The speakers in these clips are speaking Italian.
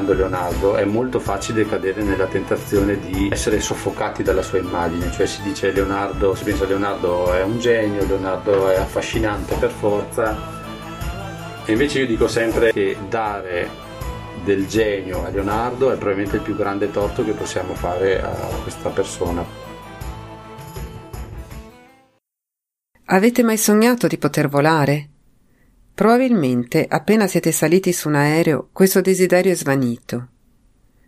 comunicando Leonardo è molto facile cadere nella tentazione di essere soffocati dalla sua immagine, cioè si dice Leonardo, si pensa Leonardo è un genio, Leonardo è affascinante per forza, e invece io dico sempre che dare del genio a Leonardo è probabilmente il più grande torto che possiamo fare a questa persona. Avete mai sognato di poter volare? Probabilmente appena siete saliti su un aereo questo desiderio è svanito.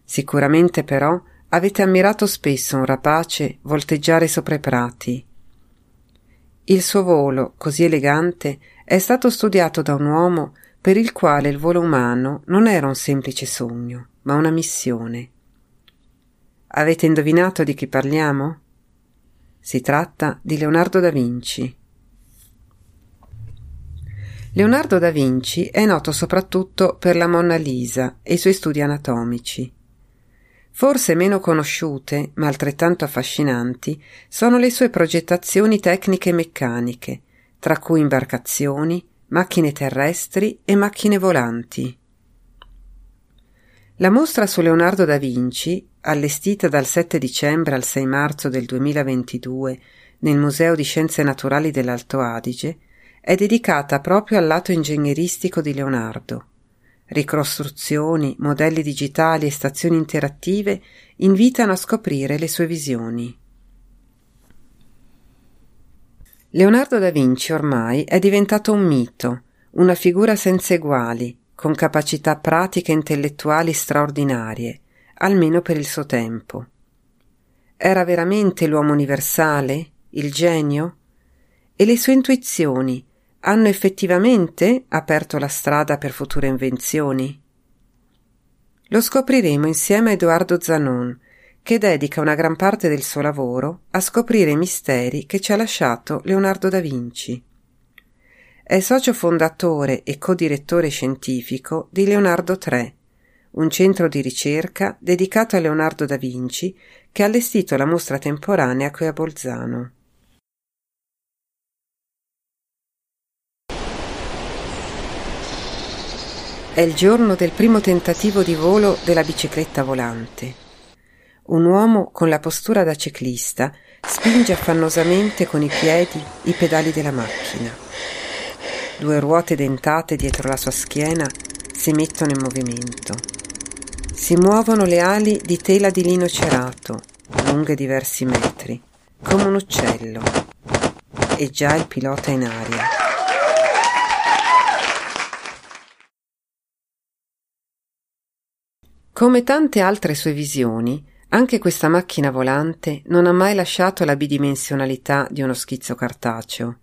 Sicuramente però avete ammirato spesso un rapace volteggiare sopra i prati. Il suo volo, così elegante, è stato studiato da un uomo per il quale il volo umano non era un semplice sogno, ma una missione. Avete indovinato di chi parliamo? Si tratta di Leonardo da Vinci. Leonardo da Vinci è noto soprattutto per la Monna Lisa e i suoi studi anatomici. Forse meno conosciute, ma altrettanto affascinanti, sono le sue progettazioni tecniche e meccaniche, tra cui imbarcazioni, macchine terrestri e macchine volanti. La mostra su Leonardo da Vinci, allestita dal 7 dicembre al 6 marzo del 2022 nel Museo di Scienze Naturali dell'Alto Adige, è dedicata proprio al lato ingegneristico di Leonardo. Ricostruzioni, modelli digitali e stazioni interattive invitano a scoprire le sue visioni. Leonardo da Vinci ormai è diventato un mito, una figura senza eguali, con capacità pratiche e intellettuali straordinarie, almeno per il suo tempo. Era veramente l'uomo universale, il genio? E le sue intuizioni, hanno effettivamente aperto la strada per future invenzioni? Lo scopriremo insieme a Edoardo Zanon, che dedica una gran parte del suo lavoro a scoprire i misteri che ci ha lasciato Leonardo da Vinci. È socio fondatore e codirettore scientifico di Leonardo III, un centro di ricerca dedicato a Leonardo da Vinci che ha allestito la mostra temporanea qui a Bolzano. È il giorno del primo tentativo di volo della bicicletta volante. Un uomo con la postura da ciclista spinge affannosamente con i piedi i pedali della macchina. Due ruote dentate dietro la sua schiena si mettono in movimento. Si muovono le ali di tela di lino cerato, lunghe diversi metri, come un uccello. E già il pilota in aria. Come tante altre sue visioni, anche questa macchina volante non ha mai lasciato la bidimensionalità di uno schizzo cartaceo.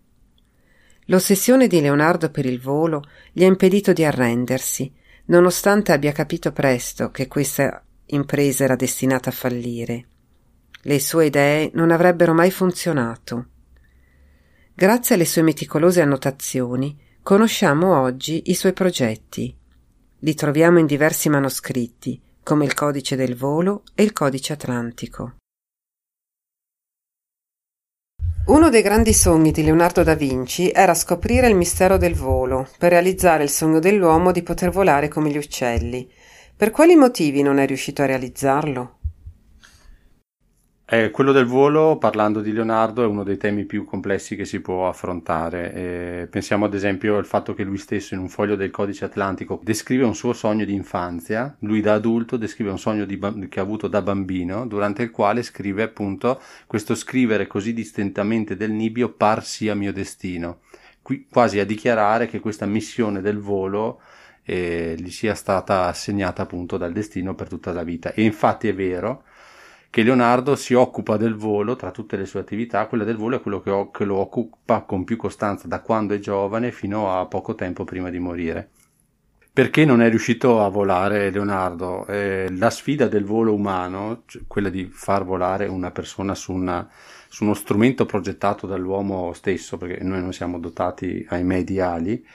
L'ossessione di Leonardo per il volo gli ha impedito di arrendersi, nonostante abbia capito presto che questa impresa era destinata a fallire. Le sue idee non avrebbero mai funzionato. Grazie alle sue meticolose annotazioni conosciamo oggi i suoi progetti, li troviamo in diversi manoscritti, come il codice del volo e il codice atlantico. Uno dei grandi sogni di Leonardo da Vinci era scoprire il mistero del volo, per realizzare il sogno dell'uomo di poter volare come gli uccelli. Per quali motivi non è riuscito a realizzarlo? Eh, quello del volo, parlando di Leonardo, è uno dei temi più complessi che si può affrontare. Eh, pensiamo ad esempio al fatto che lui stesso in un foglio del codice atlantico descrive un suo sogno di infanzia, lui da adulto descrive un sogno di, che ha avuto da bambino, durante il quale scrive appunto questo scrivere così distintamente del nibbio par sia mio destino, Qui, quasi a dichiarare che questa missione del volo eh, gli sia stata assegnata appunto dal destino per tutta la vita. E infatti è vero, che Leonardo si occupa del volo tra tutte le sue attività, quella del volo è quello che, ho, che lo occupa con più costanza da quando è giovane fino a poco tempo prima di morire. Perché non è riuscito a volare Leonardo? Eh, la sfida del volo umano, cioè quella di far volare una persona su, una, su, uno strumento progettato dall'uomo stesso, perché noi non siamo dotati ai mediali,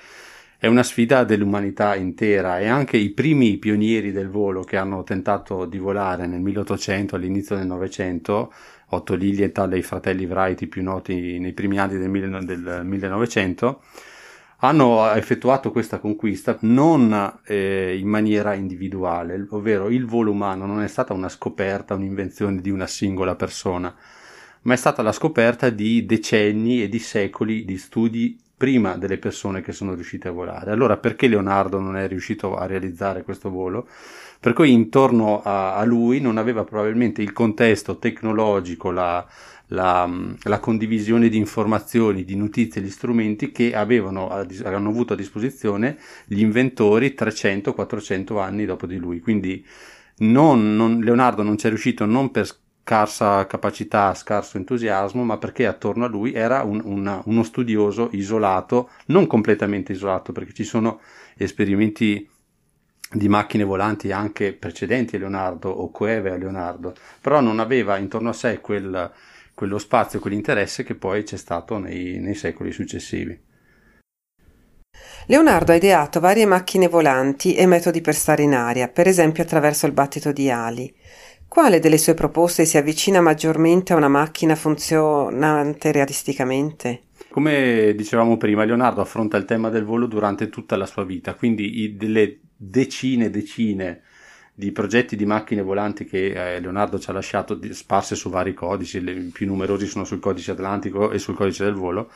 è una sfida dell'umanità intera e anche i primi pionieri del volo che hanno tentato di volare nel 1800, all'inizio del Novecento, Otto Lilienthal e i fratelli Wright, più noti nei primi anni del, del 1900, hanno effettuato questa conquista non eh, in maniera individuale, ovvero il volo umano non è stata una scoperta, un'invenzione di una singola persona, ma è stata la scoperta di decenni e di secoli di studi prima delle persone che sono riuscite a volare. Allora perché Leonardo non è riuscito a realizzare questo volo? Per cui intorno a, a lui non aveva probabilmente il contesto tecnologico, la, la, la, condivisione di informazioni, di notizie, di strumenti che avevano, hanno avuto a disposizione gli inventori 300-400 anni dopo di lui. Quindi non, non, Leonardo non ci è riuscito non per scarsa capacità, scarso entusiasmo, ma perché attorno a lui era un, una, uno studioso isolato, non completamente isolato, perché ci sono esperimenti di macchine volanti anche precedenti a Leonardo o coeve a Leonardo, però non aveva intorno a sé quel, quello spazio, quell'interesse che poi c'è stato nei, nei secoli successivi. Leonardo ha ideato varie macchine volanti e metodi per stare in aria, per esempio attraverso il battito di ali. Quale delle sue proposte si avvicina maggiormente a una macchina funzionante realisticamente? Come dicevamo prima, Leonardo affronta il tema del volo durante tutta la sua vita, quindi i, delle decine e decine di progetti di macchine volanti che eh, Leonardo ci ha lasciato sparse su vari codici, i più numerosi sono sul codice atlantico e sul codice del volo.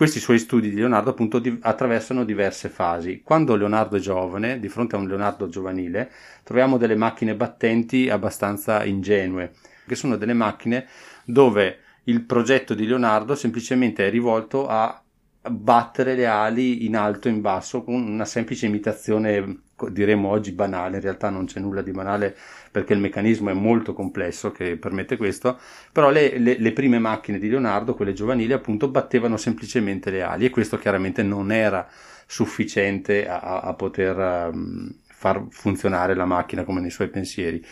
Questi suoi studi di Leonardo appunto di, attraversano diverse fasi. Quando Leonardo è giovane, di fronte a un Leonardo giovanile, troviamo delle macchine battenti abbastanza ingenue, che sono delle macchine dove il progetto di Leonardo semplicemente è rivolto a battere le ali in alto e in basso con una semplice imitazione diremmo oggi banale, in realtà non c'è nulla di banale perché il meccanismo è molto complesso che permette questo, però le, le, le, prime macchine di Leonardo, quelle giovanili appunto, battevano semplicemente le ali e questo chiaramente non era sufficiente a, a poter um, far funzionare la macchina come nei suoi pensieri.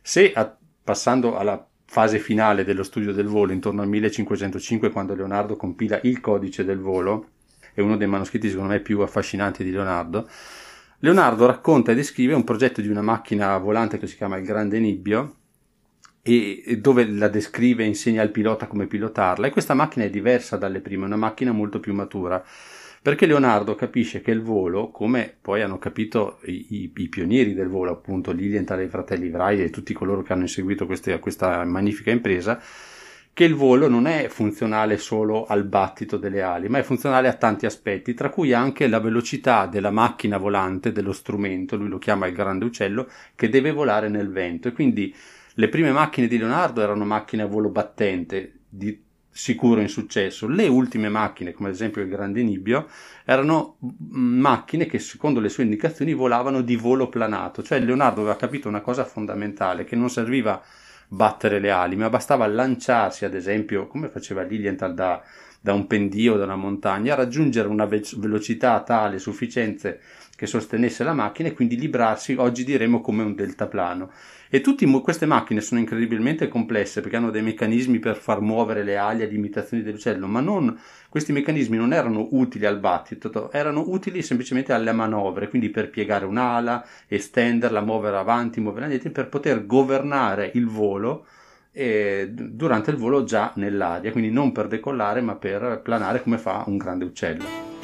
Se a, passando alla fase finale dello studio del volo, intorno al 1505, quando Leonardo compila il codice del volo, è uno dei manoscritti secondo me più affascinanti di Leonardo, Leonardo racconta e descrive un progetto di una macchina volante che si chiama il Grande Nibbio, e dove la descrive e insegna al pilota come pilotarla. E questa macchina è diversa dalle prime, è una macchina molto più matura perché Leonardo capisce che il volo, come poi hanno capito i, i, pionieri del volo, appunto Lilienthal e i fratelli Wright e tutti coloro che hanno inseguito queste, questa magnifica impresa, che il volo non è funzionale solo al battito delle ali, ma è funzionale a tanti aspetti, tra cui anche la velocità della macchina volante, dello strumento, lui lo chiama il grande uccello, che deve volare nel vento. E quindi le prime macchine di Leonardo erano macchine a volo battente, di sicuro insuccesso. Le ultime macchine, come ad esempio il Grande Nibbio, erano macchine che secondo le sue indicazioni volavano di volo planato, cioè Leonardo aveva capito una cosa fondamentale, che non serviva battere le ali, ma bastava lanciarsi, ad esempio, come faceva Lilienthal da, da un pendio, da una montagna, raggiungere una ve- velocità tale, sufficiente che sostenesse la macchina e quindi librarsi, oggi diremo come un deltaplano. E tutte queste macchine sono incredibilmente complesse perché hanno dei meccanismi per far muovere le ali ad imitazione dell'uccello, ma non, questi meccanismi non erano utili al battito, erano utili semplicemente alle manovre, quindi per piegare un'ala, estenderla, muovere avanti, muovere indietro, per poter governare il volo durante il volo già nell'aria, quindi non per decollare ma per planare come fa un grande uccello.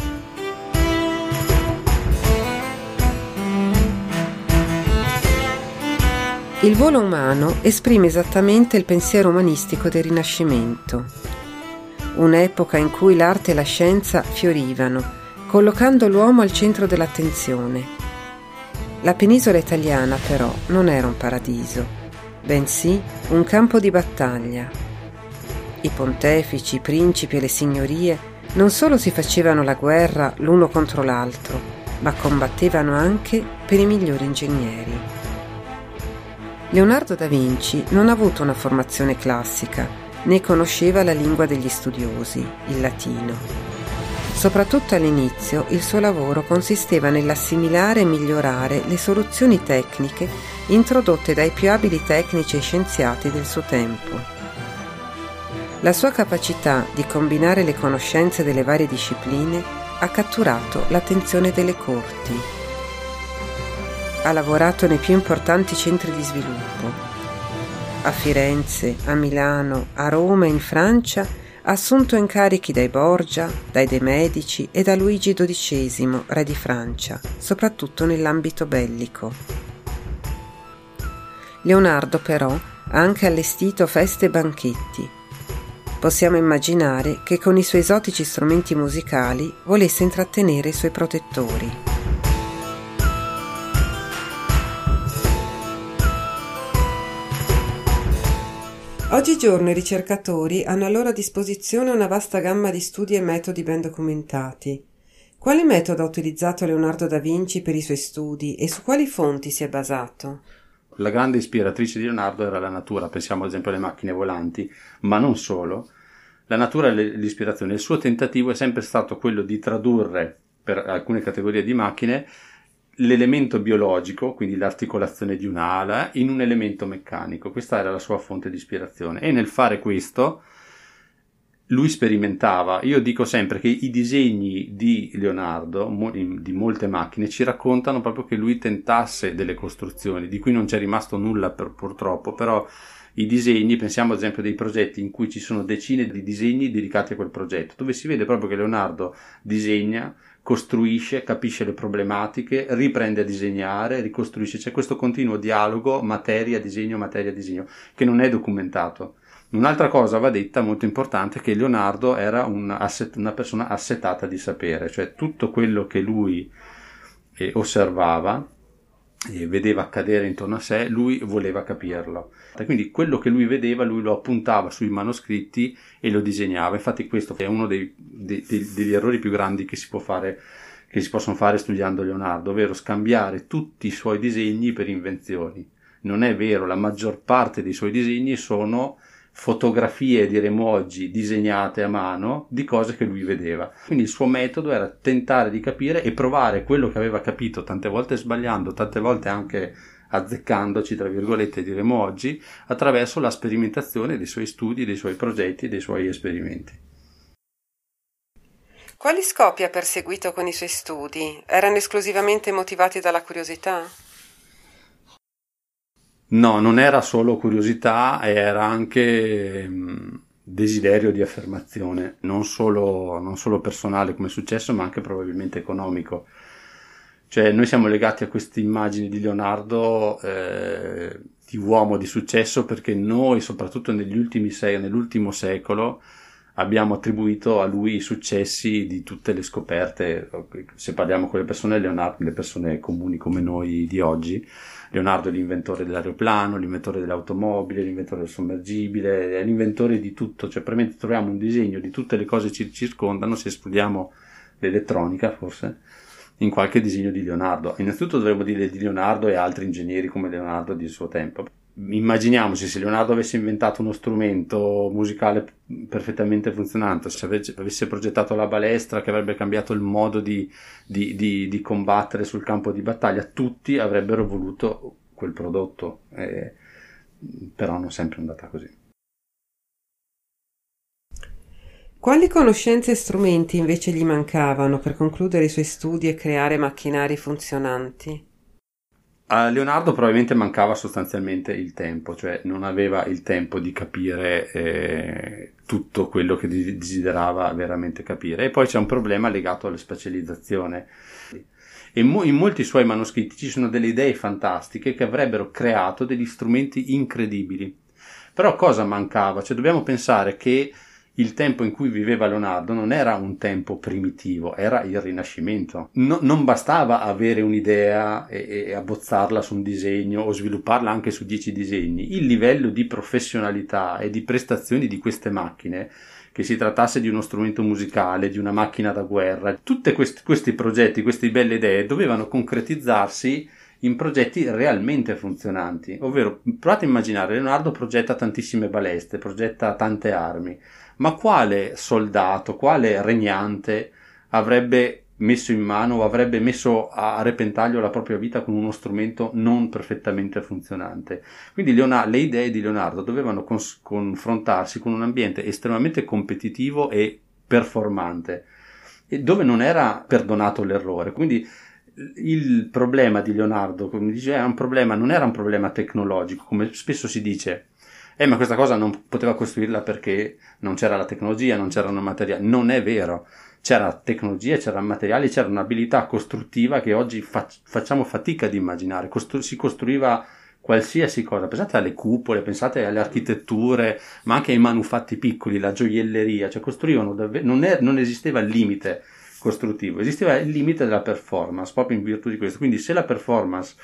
Il volo umano esprime esattamente il pensiero umanistico del Rinascimento, un'epoca in cui l'arte e la scienza fiorivano, collocando l'uomo al centro dell'attenzione. La penisola italiana però non era un paradiso, bensì un campo di battaglia. I pontefici, i principi e le signorie non solo si facevano la guerra l'uno contro l'altro, ma combattevano anche per i migliori ingegneri. Leonardo da Vinci non ha avuto una formazione classica, né conosceva la lingua degli studiosi, il latino. Soprattutto all'inizio il suo lavoro consisteva nell'assimilare e migliorare le soluzioni tecniche introdotte dai più abili tecnici e scienziati del suo tempo. La sua capacità di combinare le conoscenze delle varie discipline ha catturato l'attenzione delle corti ha lavorato nei più importanti centri di sviluppo. A Firenze, a Milano, a Roma e in Francia ha assunto incarichi dai Borgia, dai De Medici e da Luigi XII, re di Francia, soprattutto nell'ambito bellico. Leonardo però ha anche allestito feste e banchetti. Possiamo immaginare che con i suoi esotici strumenti musicali volesse intrattenere i suoi protettori. Oggigiorno i ricercatori hanno a loro disposizione una vasta gamma di studi e metodi ben documentati. Quale metodo ha utilizzato Leonardo da Vinci per i suoi studi e su quali fonti si è basato? La grande ispiratrice di Leonardo era la natura, pensiamo ad esempio alle macchine volanti, ma non solo. La natura è l'ispirazione. Il suo tentativo è sempre stato quello di tradurre per alcune categorie di macchine l'elemento biologico, quindi l'articolazione di un'ala, in un elemento meccanico. Questa era la sua fonte di ispirazione. E nel fare questo lui sperimentava. Io dico sempre che i disegni di Leonardo, di molte macchine, ci raccontano proprio che lui tentasse delle costruzioni, di cui non c'è rimasto nulla per, purtroppo, però i disegni, pensiamo ad esempio dei progetti in cui ci sono decine di disegni dedicati a quel progetto, dove si vede proprio che Leonardo disegna, costruisce, capisce le problematiche, riprende a disegnare, ricostruisce, c'è questo continuo dialogo materia, disegno, materia, disegno, che non è documentato. Un'altra cosa va detta molto importante che Leonardo era un asset, una persona assetata di sapere, cioè tutto quello che lui eh, osservava vedeva accadere intorno a sé, lui voleva capirlo. Quindi quello che lui vedeva, lui lo appuntava sui manoscritti e lo disegnava. Infatti questo è uno dei, dei, degli errori più grandi che si, fare, che si possono fare studiando Leonardo, ovvero scambiare tutti i suoi disegni per invenzioni. Non è vero, la maggior parte dei suoi disegni sono fotografie, diremo oggi, disegnate a mano di cose che lui vedeva. Quindi il suo metodo era tentare di capire e provare quello che aveva capito, tante volte sbagliando, tante volte anche azzeccandoci, tra virgolette, diremo oggi, attraverso la sperimentazione dei suoi studi, dei suoi progetti, dei suoi esperimenti. Quali scopi ha perseguito con i suoi studi? Erano esclusivamente motivati dalla curiosità? No, non era solo curiosità, era anche mh, desiderio di affermazione, non solo, non solo personale come è successo, ma anche probabilmente economico. Cioè, noi siamo legati a queste immagini di Leonardo eh, di uomo di successo perché noi, soprattutto negli ultimi sei, nell'ultimo secolo, abbiamo attribuito a lui i successi di tutte le scoperte. Se parliamo con le persone, Leonardo, le persone comuni come noi di oggi, Leonardo è l'inventore dell'aeroplano, l'inventore dell'automobile, l'inventore del sommergibile, è l'inventore di tutto, cioè praticamente troviamo un disegno di tutte le cose che ci circondano, se escludiamo l'elettronica forse, in qualche disegno di Leonardo. Innanzitutto dovremmo dire di Leonardo e altri ingegneri come Leonardo di suo tempo. Immaginiamoci se Leonardo avesse inventato uno strumento musicale perfettamente funzionante, se avesse progettato la balestra che avrebbe cambiato il modo di, di, di, di combattere sul campo di battaglia, tutti avrebbero voluto quel prodotto, eh, però non sempre è andata così. Quali conoscenze e strumenti invece gli mancavano per concludere i suoi studi e creare macchinari funzionanti? A Leonardo probabilmente mancava sostanzialmente il tempo, cioè non aveva il tempo di capire eh, tutto quello che desiderava veramente capire. E poi c'è un problema legato alla specializzazione. E mo- in molti suoi manoscritti ci sono delle idee fantastiche che avrebbero creato degli strumenti incredibili. Però cosa mancava? Cioè dobbiamo pensare che il tempo in cui viveva Leonardo non era un tempo primitivo, era il Rinascimento. No, non bastava avere un'idea e, e, abbozzarla su un disegno o svilupparla anche su dieci disegni. Il livello di professionalità e di prestazioni di queste macchine, che si trattasse di uno strumento musicale, di una macchina da guerra, tutti questi, questi progetti, queste belle idee dovevano concretizzarsi in progetti realmente funzionanti. Ovvero, provate a immaginare, Leonardo progetta tantissime balestre, progetta tante armi ma quale soldato, quale regnante avrebbe messo in mano o avrebbe messo a repentaglio la propria vita con uno strumento non perfettamente funzionante. Quindi Leonardo, le idee di Leonardo dovevano cons- confrontarsi con un ambiente estremamente competitivo e performante, e dove non era perdonato l'errore. Quindi il problema di Leonardo, come dice, non era un problema tecnologico, come spesso si dice, Eh, ma questa cosa non poteva costruirla perché non c'era la tecnologia, non c'erano materiali. Non è vero. C'era tecnologia, c'erano materiali, c'era un'abilità costruttiva che oggi fa- facciamo fatica ad immaginare. Costru- si costruiva qualsiasi cosa, pensate alle cupole, pensate alle architetture, ma anche ai manufatti piccoli, la gioielleria, cioè costruivano davvero, non, non esisteva il limite costruttivo, esisteva il limite della performance, proprio in virtù di questo. Quindi se la performance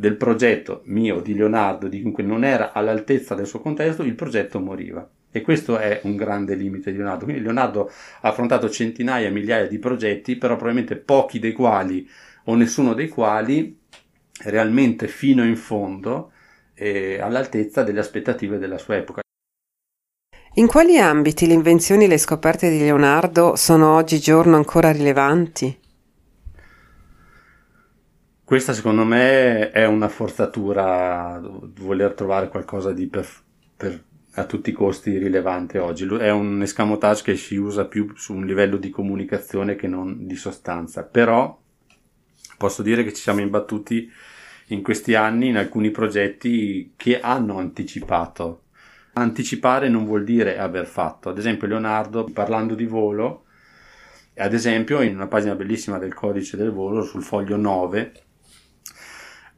del progetto mio, di Leonardo, di chiunque non era all'altezza del suo contesto, il progetto moriva. E questo è un grande limite di Leonardo. Quindi Leonardo ha affrontato centinaia, migliaia di progetti, però probabilmente pochi dei quali o nessuno dei quali realmente fino in fondo eh, all'altezza delle aspettative della sua epoca. In quali ambiti le invenzioni e le scoperte di Leonardo sono oggigiorno ancora rilevanti? Questa secondo me è una forzatura voler trovare qualcosa di per, per, a tutti i costi rilevante oggi. È un escamotage che si usa più su un livello di comunicazione che non di sostanza. Però posso dire che ci siamo imbattuti in questi anni in alcuni progetti che hanno anticipato. Anticipare non vuol dire aver fatto. Ad esempio Leonardo, parlando di volo, ad esempio in una pagina bellissima del codice del volo, sul foglio 9,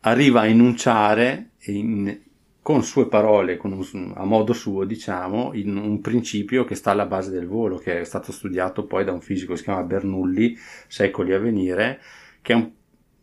arriva a enunciare in, con sue parole, con un, a modo suo, diciamo, in un principio che sta alla base del volo, che è stato studiato poi da un fisico che si chiama Bernoulli, secoli a venire, che è un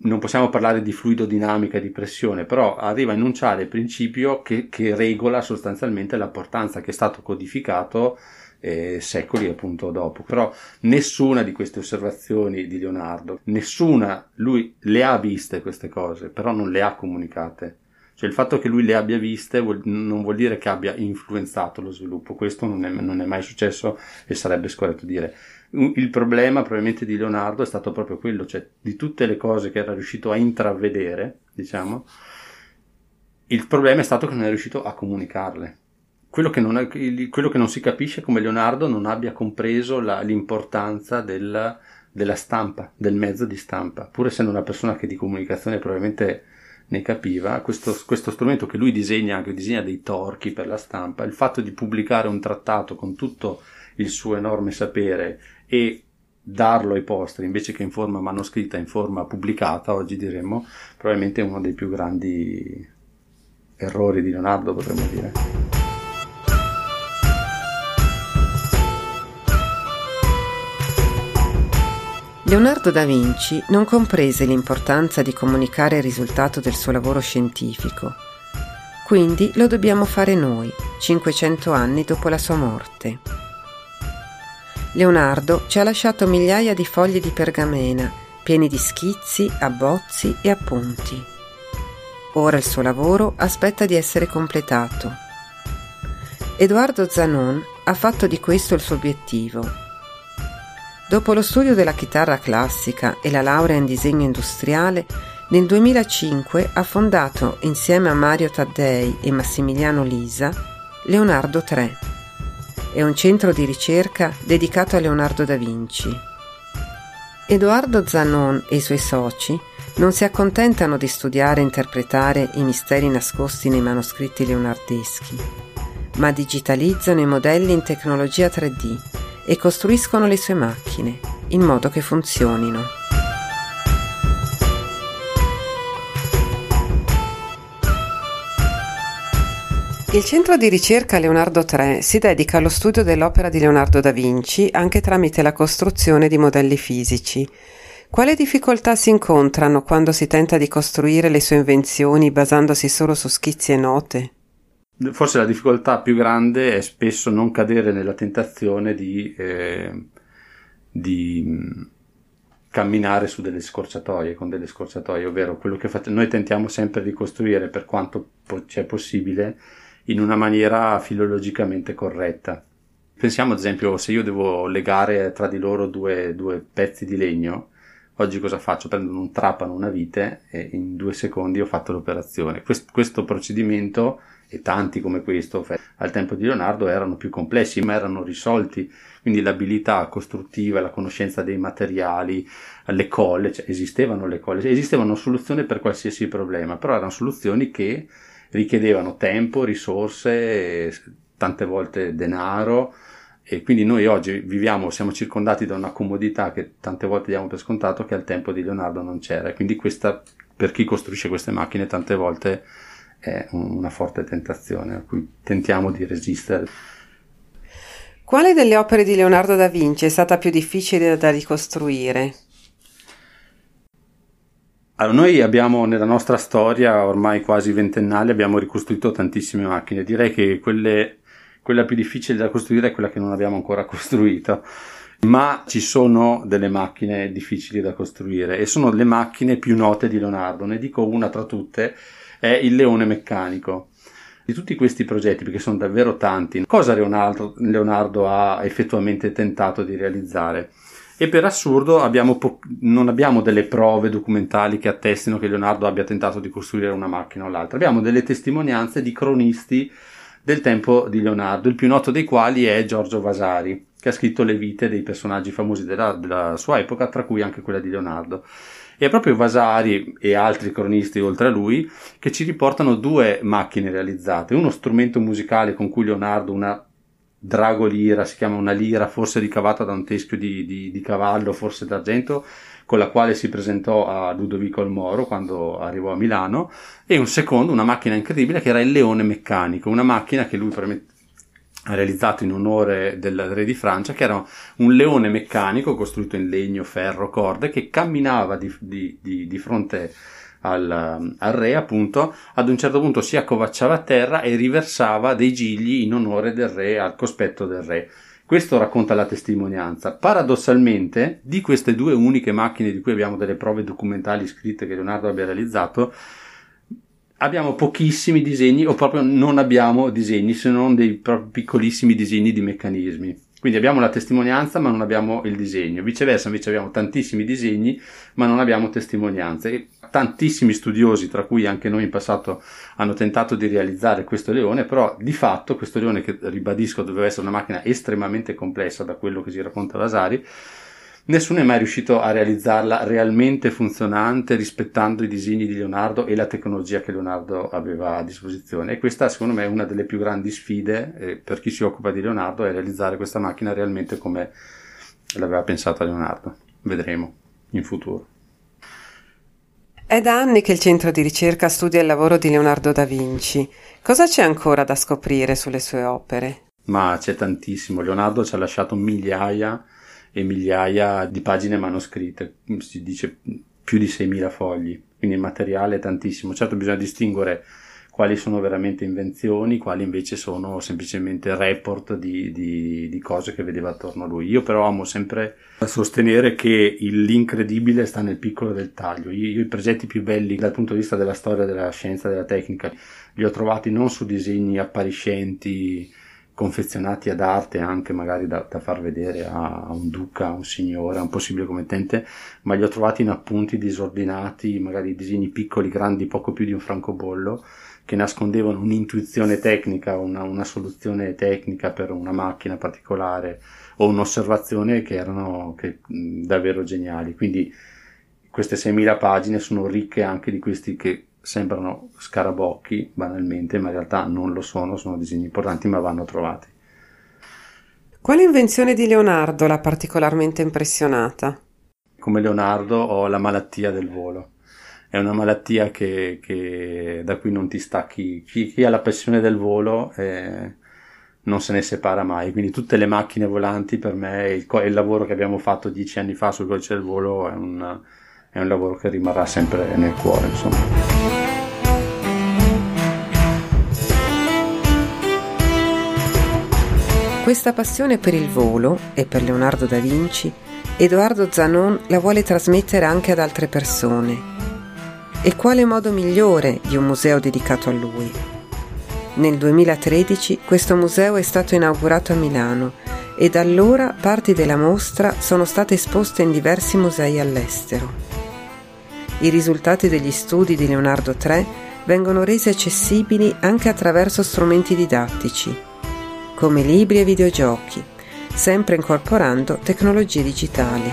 non possiamo parlare di fluidodinamica di pressione, però arriva a enunciare il principio che, che regola sostanzialmente la portanza che è stato codificato eh, secoli appunto dopo. Però nessuna di queste osservazioni di Leonardo, nessuna, lui le ha viste queste cose, però non le ha comunicate. Cioè il fatto che lui le abbia viste vuol, non vuol dire che abbia influenzato lo sviluppo, questo non è, non è mai successo e sarebbe scorretto dire il problema probabilmente di Leonardo è stato proprio quello, cioè di tutte le cose che era riuscito a intravedere, diciamo, il problema è stato che non è riuscito a comunicarle. Quello che non, quello che non si capisce è come Leonardo non abbia compreso la, l'importanza della, della stampa, del mezzo di stampa, pur essendo una persona che di comunicazione probabilmente ne capiva, questo, questo, strumento che lui disegna, che disegna dei torchi per la stampa, il fatto di pubblicare un trattato con tutto il suo enorme sapere e darlo ai posteri invece che in forma manoscritta, in forma pubblicata, oggi diremmo, probabilmente è uno dei più grandi errori di Leonardo, potremmo dire. Leonardo da Vinci non comprese l'importanza di comunicare il risultato del suo lavoro scientifico, quindi lo dobbiamo fare noi, 500 anni dopo la sua morte. Leonardo ci ha lasciato migliaia di fogli di pergamena, pieni di schizzi, abbozzi e appunti. Ora il suo lavoro aspetta di essere completato. Edoardo Zanon ha fatto di questo il suo obiettivo. Dopo lo studio della chitarra classica e la laurea in disegno industriale, nel 2005 ha fondato, insieme a Mario Taddei e Massimiliano Lisa, Leonardo 3 è un centro di ricerca dedicato a Leonardo da Vinci. Edoardo Zanon e i suoi soci non si accontentano di studiare e interpretare i misteri nascosti nei manoscritti leonardeschi, ma digitalizzano i modelli in tecnologia 3D e costruiscono le sue macchine in modo che funzionino. Il centro di ricerca Leonardo III si dedica allo studio dell'opera di Leonardo da Vinci anche tramite la costruzione di modelli fisici. Quali difficoltà si incontrano quando si tenta di costruire le sue invenzioni basandosi solo su schizzi e note? Forse la difficoltà più grande è spesso non cadere nella tentazione di, eh, di mm, camminare su delle scorciatoie, con delle scorciatoie, ovvero quello che fate, noi tentiamo sempre di costruire per quanto po- c'è possibile in una maniera filologicamente corretta. Pensiamo ad esempio se io devo legare tra di loro due, due pezzi di legno, oggi cosa faccio? Prendo un trapano, una vite e in due secondi ho fatto l'operazione. Quest, questo procedimento e tanti come questo al tempo di Leonardo erano più complessi ma erano risolti quindi l'abilità costruttiva la conoscenza dei materiali le colle cioè esistevano le colle esistevano soluzioni per qualsiasi problema però erano soluzioni che richiedevano tempo, risorse, tante volte denaro e quindi noi oggi viviamo, siamo circondati da una comodità che tante volte diamo per scontato che al tempo di Leonardo non c'era. Quindi questa, per chi costruisce queste macchine, tante volte è una forte tentazione a cui tentiamo di resistere. Quale delle opere di Leonardo da Vinci è stata più difficile da ricostruire? Allora, noi abbiamo nella nostra storia, ormai quasi ventennale, abbiamo ricostruito tantissime macchine. Direi che quelle quella più difficile da costruire è quella che non abbiamo ancora costruito. Ma ci sono delle macchine difficili da costruire e sono le macchine più note di Leonardo. Ne dico una tra tutte, è il leone meccanico. Di tutti questi progetti, perché sono davvero tanti, cosa Leonardo, Leonardo ha effettivamente tentato di realizzare? E per assurdo abbiamo po- non abbiamo delle prove documentali che attestino che Leonardo abbia tentato di costruire una macchina o l'altra, abbiamo delle testimonianze di cronisti del tempo di Leonardo, il più noto dei quali è Giorgio Vasari, che ha scritto le vite dei personaggi famosi della, della sua epoca, tra cui anche quella di Leonardo. E proprio Vasari e altri cronisti oltre a lui che ci riportano due macchine realizzate, uno strumento musicale con cui Leonardo, una dragolira, si chiama una lira forse ricavata da un teschio di, di, di cavallo, forse d'argento, con la quale si presentò a Ludovico il Moro quando arrivò a Milano, e un secondo, una macchina incredibile che era il leone meccanico, una macchina che lui ha realizzato in onore del re di Francia, che era un leone meccanico costruito in legno, ferro, corde, che camminava di, di, di, di fronte al, al, re, appunto, ad un certo punto si accovacciava a terra e riversava dei gigli in onore del re, al cospetto del re. Questo racconta la testimonianza. Paradossalmente, di queste due uniche macchine di cui abbiamo delle prove documentali scritte che Leonardo abbia realizzato, abbiamo pochissimi disegni o proprio non abbiamo disegni se non dei piccolissimi disegni di meccanismi. Quindi abbiamo la testimonianza ma non abbiamo il disegno. Viceversa invece abbiamo tantissimi disegni ma non abbiamo testimonianze. E tantissimi studiosi, tra cui anche noi in passato, hanno tentato di realizzare questo leone, però di fatto questo leone che ribadisco doveva essere una macchina estremamente complessa da quello che si racconta Vasari, Nessuno è mai riuscito a realizzarla realmente funzionante rispettando i disegni di Leonardo e la tecnologia che Leonardo aveva a disposizione. E questa, secondo me, è una delle più grandi sfide eh, per chi si occupa di Leonardo, è realizzare questa macchina realmente come l'aveva pensata Leonardo. Vedremo in futuro. È da anni che il centro di ricerca studia il lavoro di Leonardo da Vinci. Cosa c'è ancora da scoprire sulle sue opere? Ma c'è tantissimo. Leonardo ci ha lasciato migliaia e migliaia di pagine manoscritte, si dice più di 6.000 fogli, quindi il materiale è tantissimo. Certo bisogna distinguere quali sono veramente invenzioni, quali invece sono semplicemente report di, di, di, cose che vedeva attorno a lui. Io però amo sempre sostenere che l'incredibile sta nel piccolo del taglio. Io, io, i progetti più belli dal punto di vista della storia, della scienza, della tecnica, li ho trovati non su disegni appariscenti, confezionati ad arte anche magari da, da far vedere a, a, un duca, a un signore, a un possibile commettente, ma li ho trovati in appunti disordinati, magari disegni piccoli, grandi, poco più di un francobollo, che nascondevano un'intuizione tecnica, una, una soluzione tecnica per una macchina particolare o un'osservazione che erano che, mh, davvero geniali. Quindi queste 6.000 pagine sono ricche anche di questi che sembrano scarabocchi banalmente, ma in realtà non lo sono, sono disegni importanti, ma vanno trovati. Quale invenzione di Leonardo l'ha particolarmente impressionata? Come Leonardo ho la malattia del volo. È una malattia che, che da cui non ti stacchi. Chi, chi ha la passione del volo eh, non se ne separa mai. Quindi tutte le macchine volanti per me, il, il lavoro che abbiamo fatto dieci anni fa sul codice del volo è un, è un lavoro che rimarrà sempre nel cuore. Insomma. Questa passione per il volo e per Leonardo da Vinci, Edoardo Zanon la vuole trasmettere anche ad altre persone. E quale modo migliore di un museo dedicato a lui? Nel 2013 questo museo è stato inaugurato a Milano e da allora parti della mostra sono state esposte in diversi musei all'estero. I risultati degli studi di Leonardo III vengono resi accessibili anche attraverso strumenti didattici, come libri e videogiochi, sempre incorporando tecnologie digitali.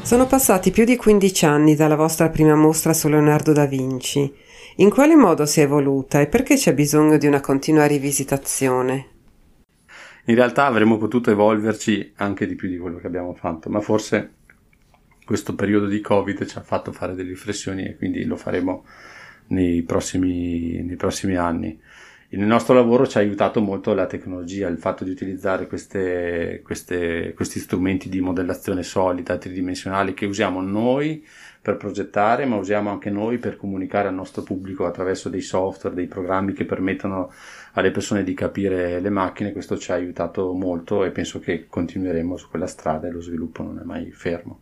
Sono passati più di 15 anni dalla vostra prima mostra su Leonardo da Vinci. In quale modo si è evoluta e perché c'è bisogno di una continua rivisitazione? In realtà avremmo potuto evolverci anche di più di quello che abbiamo fatto, ma forse questo periodo di Covid ci ha fatto fare delle riflessioni e quindi lo faremo nei prossimi, nei prossimi anni. Nel nostro lavoro ci ha aiutato molto la tecnologia, il fatto di utilizzare queste, queste, questi strumenti di modellazione solida, tridimensionali che usiamo noi per progettare, ma usiamo anche noi per comunicare al nostro pubblico attraverso dei software, dei programmi che permettono alle persone di capire le macchine. Questo ci ha aiutato molto e penso che continueremo su quella strada e lo sviluppo non è mai fermo.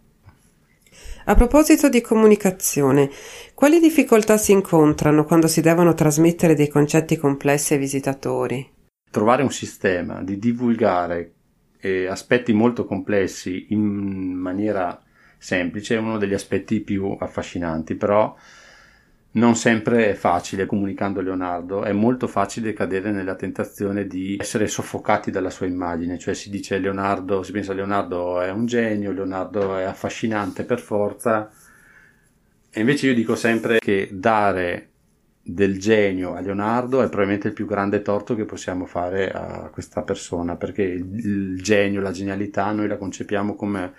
A proposito di comunicazione, quali difficoltà si incontrano quando si devono trasmettere dei concetti complessi ai visitatori? Trovare un sistema di divulgare eh, aspetti molto complessi in maniera semplice è uno degli aspetti più affascinanti, però non sempre è facile comunicando Leonardo, è molto facile cadere nella tentazione di essere soffocati dalla sua immagine, cioè si dice Leonardo, si pensa Leonardo è un genio, Leonardo è affascinante per forza, e invece io dico sempre che dare del genio a Leonardo è probabilmente il più grande torto che possiamo fare a questa persona, perché il genio, la genialità noi la concepiamo come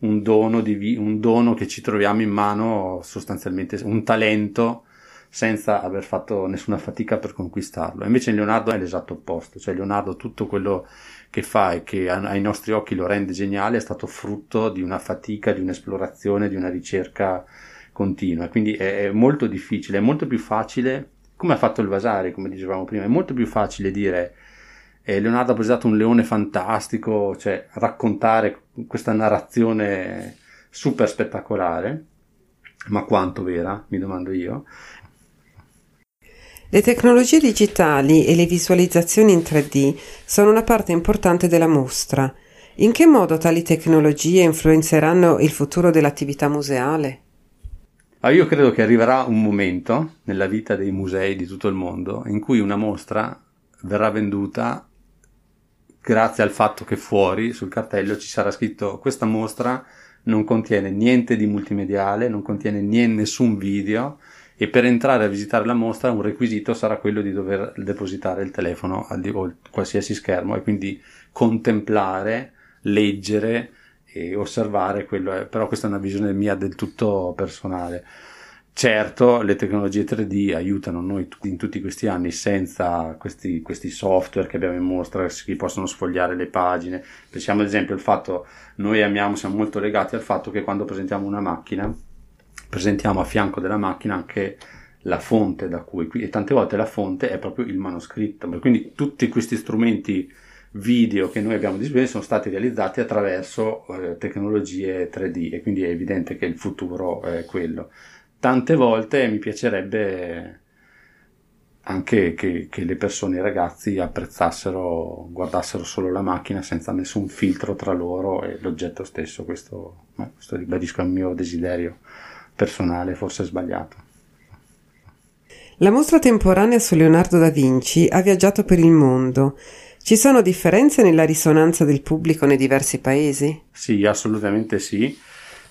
un dono, di, un dono che ci troviamo in mano sostanzialmente, un talento senza aver fatto nessuna fatica per conquistarlo. Invece Leonardo è l'esatto opposto, cioè Leonardo tutto quello che fa e che ai nostri occhi lo rende geniale è stato frutto di una fatica, di un'esplorazione, di una ricerca continua. Quindi è, è molto difficile, è molto più facile, come ha fatto il Vasari, come dicevamo prima, è molto più facile dire eh, Leonardo ha presentato un leone fantastico, cioè raccontare questa narrazione super spettacolare, ma quanto vera, mi domando io. Le tecnologie digitali e le visualizzazioni in 3D sono una parte importante della mostra. In che modo tali tecnologie influenzeranno il futuro dell'attività museale? Ah, io credo che arriverà un momento nella vita dei musei di tutto il mondo in cui una mostra verrà venduta grazie al fatto che fuori sul cartello ci sarà scritto questa mostra non contiene niente di multimediale, non contiene niente, nessun video e per entrare a visitare la mostra un requisito sarà quello di dover depositare il telefono o qualsiasi schermo e quindi contemplare, leggere e osservare quello, però questa è una visione mia del tutto personale. Certo, le tecnologie 3D aiutano noi in tutti questi anni senza questi, questi, software che abbiamo in mostra che possono sfogliare le pagine. Pensiamo ad esempio al fatto, noi amiamo, siamo molto legati al fatto che quando presentiamo una macchina, presentiamo a fianco della macchina anche la fonte da cui, e tante volte la fonte è proprio il manoscritto. Quindi tutti questi strumenti video che noi abbiamo disponibili sono stati realizzati attraverso eh, tecnologie 3D e quindi è evidente che il futuro è quello tante volte mi piacerebbe anche che, che, le persone, i ragazzi apprezzassero, guardassero solo la macchina senza nessun filtro tra loro e l'oggetto stesso. Questo, questo ribadisco è il mio desiderio personale, forse sbagliato. La mostra temporanea su Leonardo da Vinci ha viaggiato per il mondo. Ci sono differenze nella risonanza del pubblico nei diversi paesi? Sì, assolutamente sì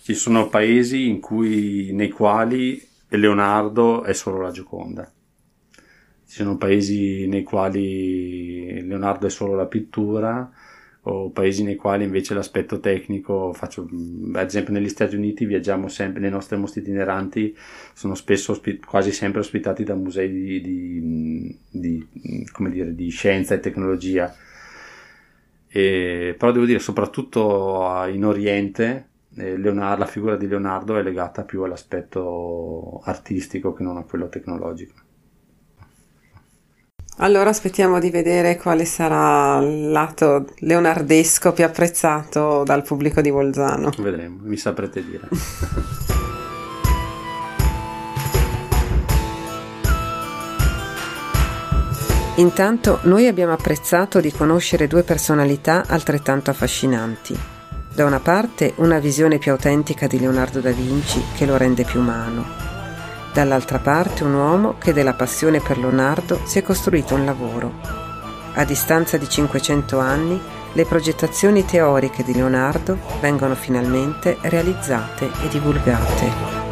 ci sono paesi cui, nei quali Leonardo è solo la Gioconda. Ci sono paesi nei quali Leonardo è solo la pittura o paesi nei quali invece l'aspetto tecnico, faccio, ad esempio negli Stati Uniti viaggiamo sempre, le nostre mostre itineranti sono spesso quasi sempre ospitati da musei di, di, di, dire, di scienza e tecnologia. E, però devo dire, soprattutto in Oriente, Leonardo, la figura di Leonardo è legata più all'aspetto artistico che non a quello tecnologico. Allora aspettiamo di vedere quale sarà il lato leonardesco più apprezzato dal pubblico di Bolzano. Vedremo, mi saprete dire. Intanto noi abbiamo apprezzato di conoscere due personalità altrettanto affascinanti. Da una parte una visione più autentica di Leonardo da Vinci che lo rende più umano, dall'altra parte un uomo che della passione per Leonardo si è costruito un lavoro. A distanza di 500 anni, le progettazioni teoriche di Leonardo vengono finalmente realizzate e divulgate.